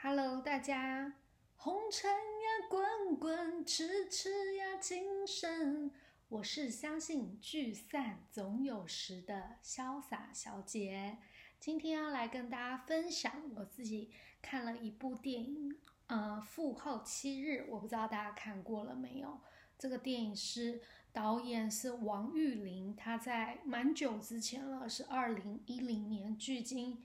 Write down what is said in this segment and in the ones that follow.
Hello，大家，红尘呀滚滚，痴痴呀情深。我是相信聚散总有时的潇洒小姐。今天要来跟大家分享我自己看了一部电影，呃，《父后七日》，我不知道大家看过了没有。这个电影是导演是王玉林，他在蛮久之前了，是二零一零年，距今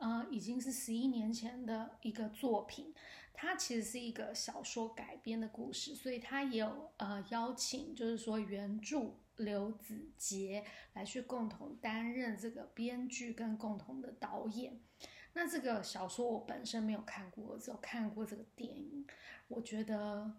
呃已经是十一年前的一个作品。它其实是一个小说改编的故事，所以它也有呃邀请，就是说原著刘子杰来去共同担任这个编剧跟共同的导演。那这个小说我本身没有看过，只有看过这个电影，我觉得。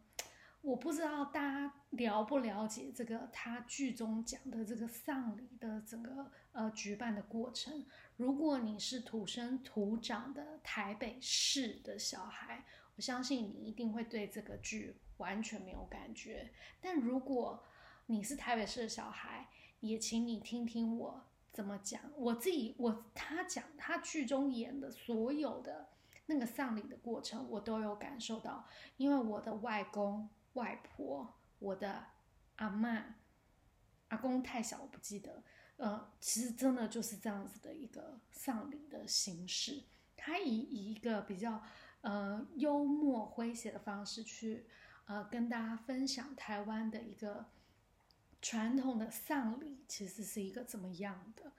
我不知道大家了不了解这个他剧中讲的这个丧礼的整个呃举办的过程。如果你是土生土长的台北市的小孩，我相信你一定会对这个剧完全没有感觉。但如果你是台北市的小孩，也请你听听我怎么讲。我自己我他讲他剧中演的所有的那个丧礼的过程，我都有感受到，因为我的外公。外婆，我的阿妈、阿公太小，我不记得。呃，其实真的就是这样子的一个丧礼的形式。他以以一个比较呃幽默诙谐的方式去呃跟大家分享台湾的一个传统的丧礼，其实是一个怎么样的。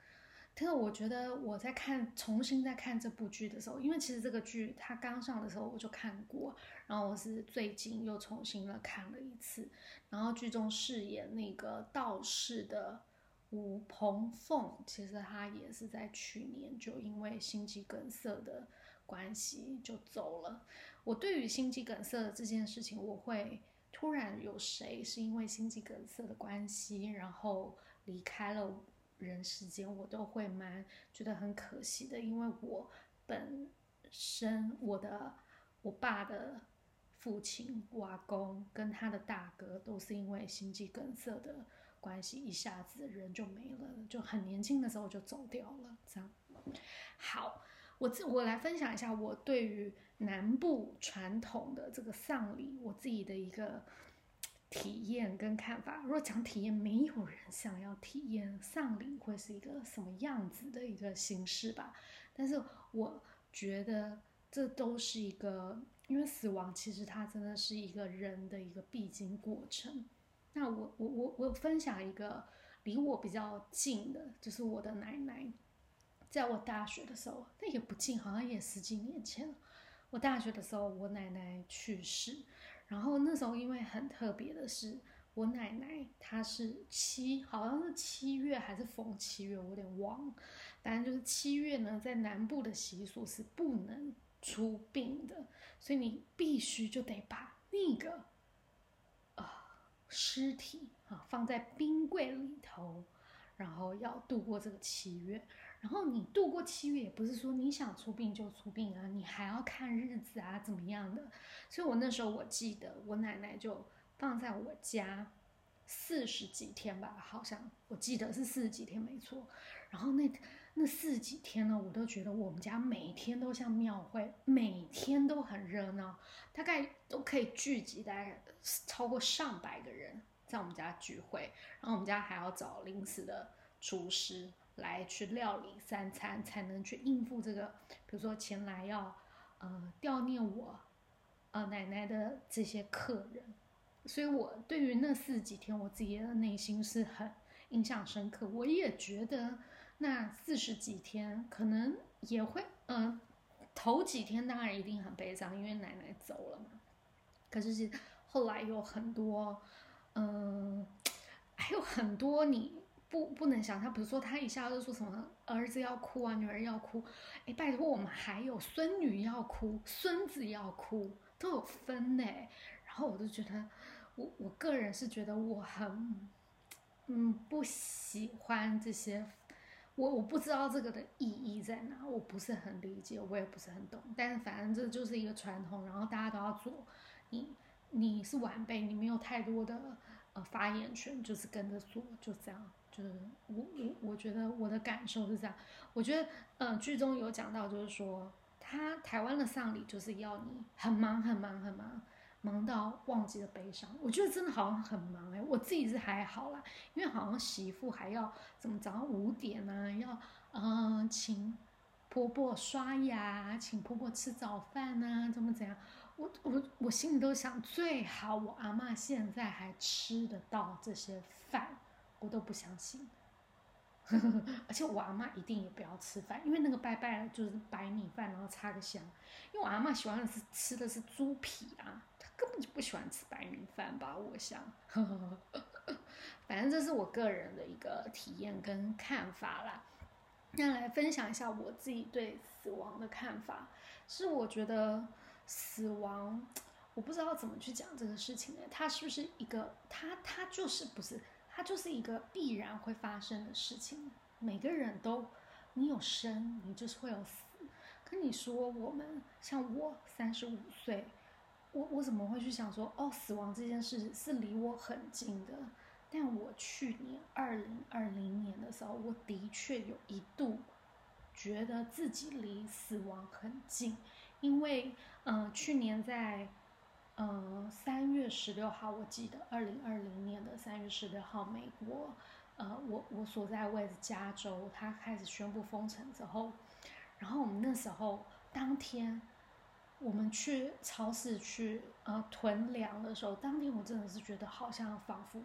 但是我觉得我在看重新在看这部剧的时候，因为其实这个剧它刚上的时候我就看过，然后我是最近又重新的看了一次。然后剧中饰演那个道士的吴鹏凤，其实他也是在去年就因为心肌梗塞的关系就走了。我对于心肌梗塞的这件事情，我会突然有谁是因为心肌梗塞的关系，然后离开了。人世间，我都会蛮觉得很可惜的，因为我本身我的我爸的父亲瓦公跟他的大哥都是因为心肌梗塞的关系，一下子人就没了，就很年轻的时候就走掉了。这样，好，我自我来分享一下我对于南部传统的这个丧礼，我自己的一个。体验跟看法，如果讲体验，没有人想要体验丧礼会是一个什么样子的一个形式吧。但是我觉得这都是一个，因为死亡其实它真的是一个人的一个必经过程。那我我我我分享一个离我比较近的，就是我的奶奶，在我大学的时候，那也不近，好像也十几年前了。我大学的时候，我奶奶去世。然后那时候因为很特别的是，我奶奶她是七，好像是七月还是逢七月，我有点忘了。反正就是七月呢，在南部的习俗是不能出殡的，所以你必须就得把那个啊尸体啊放在冰柜里头，然后要度过这个七月。然后你度过七月，也不是说你想出殡就出殡啊，你还要看日子啊，怎么样的？所以我那时候我记得，我奶奶就放在我家四十几天吧，好像我记得是四十几天没错。然后那那四十几天呢，我都觉得我们家每天都像庙会，每天都很热闹，大概都可以聚集大概超过上百个人在我们家聚会。然后我们家还要找临时的厨师。来去料理三餐，才能去应付这个，比如说前来要，呃，悼念我，呃，奶奶的这些客人，所以我对于那四十几天，我自己的内心是很印象深刻。我也觉得那四十几天可能也会，嗯，头几天当然一定很悲伤，因为奶奶走了嘛。可是是后来有很多，嗯，还有很多你。不，不能想，他比如说，他一下就说什么儿子要哭啊，女儿要哭，哎，拜托我们还有孙女要哭，孙子要哭，都有分呢。然后我就觉得，我我个人是觉得我很，嗯，不喜欢这些，我我不知道这个的意义在哪，我不是很理解，我也不是很懂。但是反正这就是一个传统，然后大家都要做，你你是晚辈，你没有太多的呃发言权，就是跟着做，就这样。就是我我我觉得我的感受是这样，我觉得嗯剧中有讲到，就是说他台湾的丧礼就是要你很忙很忙很忙，忙到忘记了悲伤。我觉得真的好像很忙哎，我自己是还好啦，因为好像媳妇还要怎么早上五点呢，要嗯请婆婆刷牙，请婆婆吃早饭呢，怎么怎样？我我我心里都想，最好我阿妈现在还吃得到这些饭，我都不相信。而且我阿妈一定也不要吃饭，因为那个拜拜就是白米饭，然后插个香。因为我阿妈喜欢的是吃的是猪皮啊，她根本就不喜欢吃白米饭吧？我想，反正这是我个人的一个体验跟看法啦。那来分享一下我自己对死亡的看法，是我觉得死亡，我不知道怎么去讲这个事情呢？它是不是一个？它它就是不是？就是一个必然会发生的事情，每个人都，你有生，你就是会有死。跟你说，我们像我三十五岁，我我怎么会去想说，哦，死亡这件事是离我很近的？但我去年二零二零年的时候，我的确有一度觉得自己离死亡很近，因为，嗯，去年在。嗯，三月十六号，我记得二零二零年的三月十六号，美国，呃，我我所在位置加州，它开始宣布封城之后，然后我们那时候当天，我们去超市去呃囤粮的时候，当天我真的是觉得好像仿佛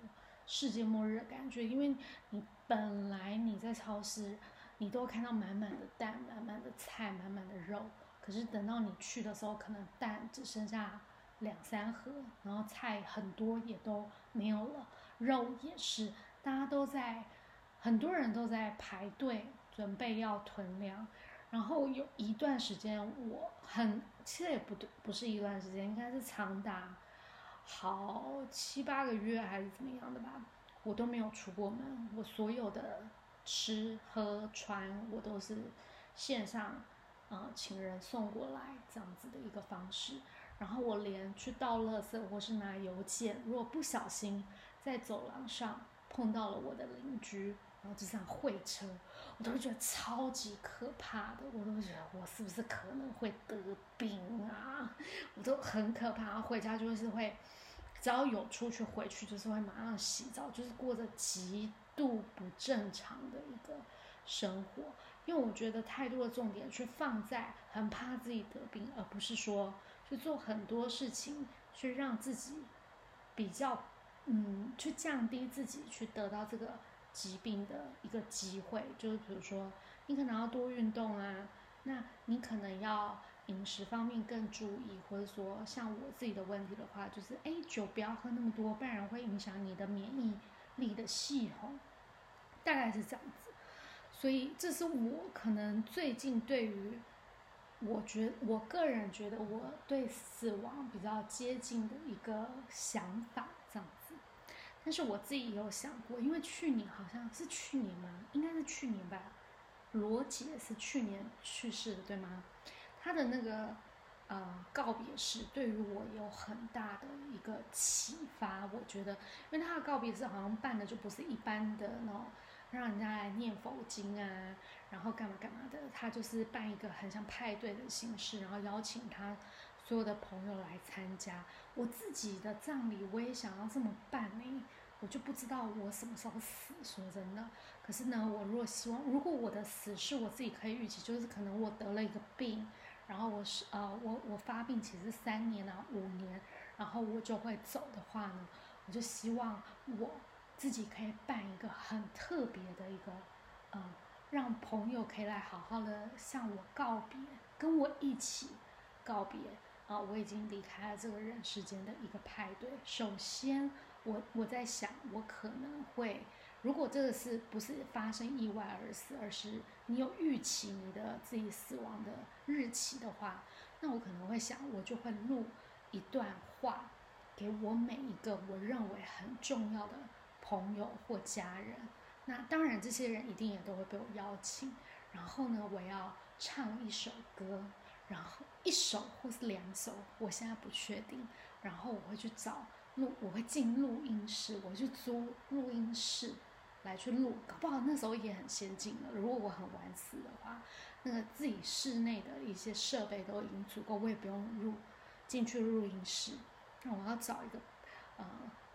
世界末日的感觉，因为你本来你在超市，你都看到满满的蛋、满满的菜、满满的肉，可是等到你去的时候，可能蛋只剩下。两三盒，然后菜很多也都没有了，肉也是，大家都在，很多人都在排队准备要囤粮，然后有一段时间我很，其实也不对，不是一段时间，应该是长达好七八个月还是怎么样的吧，我都没有出过门，我所有的吃喝穿我都是线上，呃，请人送过来这样子的一个方式。然后我连去倒垃圾或是拿邮件，如果不小心在走廊上碰到了我的邻居，然后就这样会车，我都会觉得超级可怕的。我都会觉得我是不是可能会得病啊？我都很可怕。回家就是会，只要有出去回去，就是会马上洗澡，就是过着极度不正常的一个生活。因为我觉得太多的重点去放在很怕自己得病，而不是说。去做很多事情，去让自己比较，嗯，去降低自己去得到这个疾病的一个机会。就是比如说，你可能要多运动啊，那你可能要饮食方面更注意，或者说像我自己的问题的话，就是哎，酒不要喝那么多，不然会影响你的免疫力的系统，大概是这样子。所以这是我可能最近对于。我觉我个人觉得我对死亡比较接近的一个想法这样子，但是我自己也有想过，因为去年好像是去年吗？应该是去年吧。罗杰是去年去世的，对吗？他的那个呃告别式对于我有很大的一个启发。我觉得，因为他的告别式好像办的就不是一般的那种。让人家来念佛经啊，然后干嘛干嘛的，他就是办一个很像派对的形式，然后邀请他所有的朋友来参加。我自己的葬礼我也想要这么办呢，我就不知道我什么时候死。说真的，可是呢，我如果希望，如果我的死是我自己可以预期，就是可能我得了一个病，然后我是呃，我我发病其实三年啊五年，然后我就会走的话呢，我就希望我。自己可以办一个很特别的一个，嗯，让朋友可以来好好的向我告别，跟我一起告别啊！我已经离开了这个人世间的一个派对。首先，我我在想，我可能会，如果这个是不是发生意外而死，而是你有预期你的自己死亡的日期的话，那我可能会想，我就会录一段话，给我每一个我认为很重要的。朋友或家人，那当然，这些人一定也都会被我邀请。然后呢，我要唱一首歌，然后一首或是两首，我现在不确定。然后我会去找录，我会进录音室，我去租录音室来去录，搞不好那时候也很先进了。如果我很晚死的话，那个自己室内的一些设备都已经足够，我也不用入进去录音室。那我要找一个呃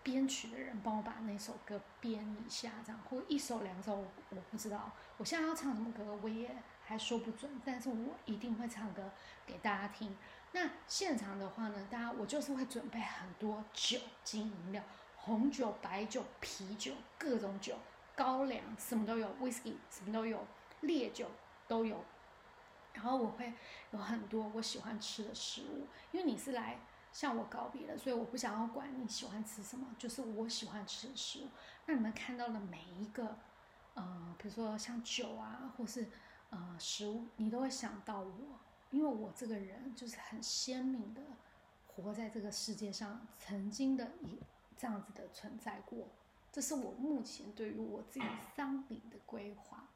编曲的人帮我把那首歌编一下，这样或一首两首我不知道。我现在要唱什么歌我也还说不准，但是我一定会唱歌给大家听。那现场的话呢，大家我就是会准备很多酒精饮料，红酒、白酒、啤酒，各种酒，高粱什么都有，whisky 什么都有，烈酒都有。然后我会有很多我喜欢吃的食物，因为你是来向我告别的，所以我不想要管你喜欢吃什么，就是我喜欢吃的食物。那你们看到的每一个，呃，比如说像酒啊，或是呃食物，你都会想到我，因为我这个人就是很鲜明的活在这个世界上，曾经的一这样子的存在过。这是我目前对于我自己丧礼的规划。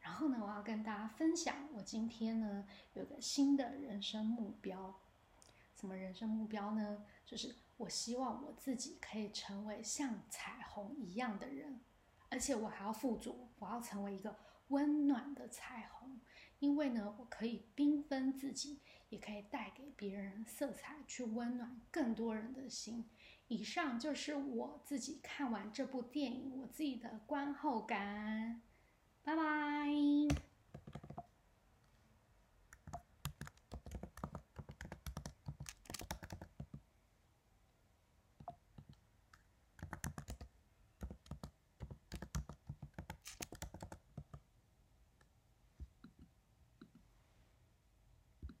然后呢，我要跟大家分享，我今天呢有个新的人生目标。什么人生目标呢？就是我希望我自己可以成为像彩虹一样的人，而且我还要富足，我要成为一个温暖的彩虹。因为呢，我可以缤纷自己，也可以带给别人色彩，去温暖更多人的心。以上就是我自己看完这部电影我自己的观后感。拜拜。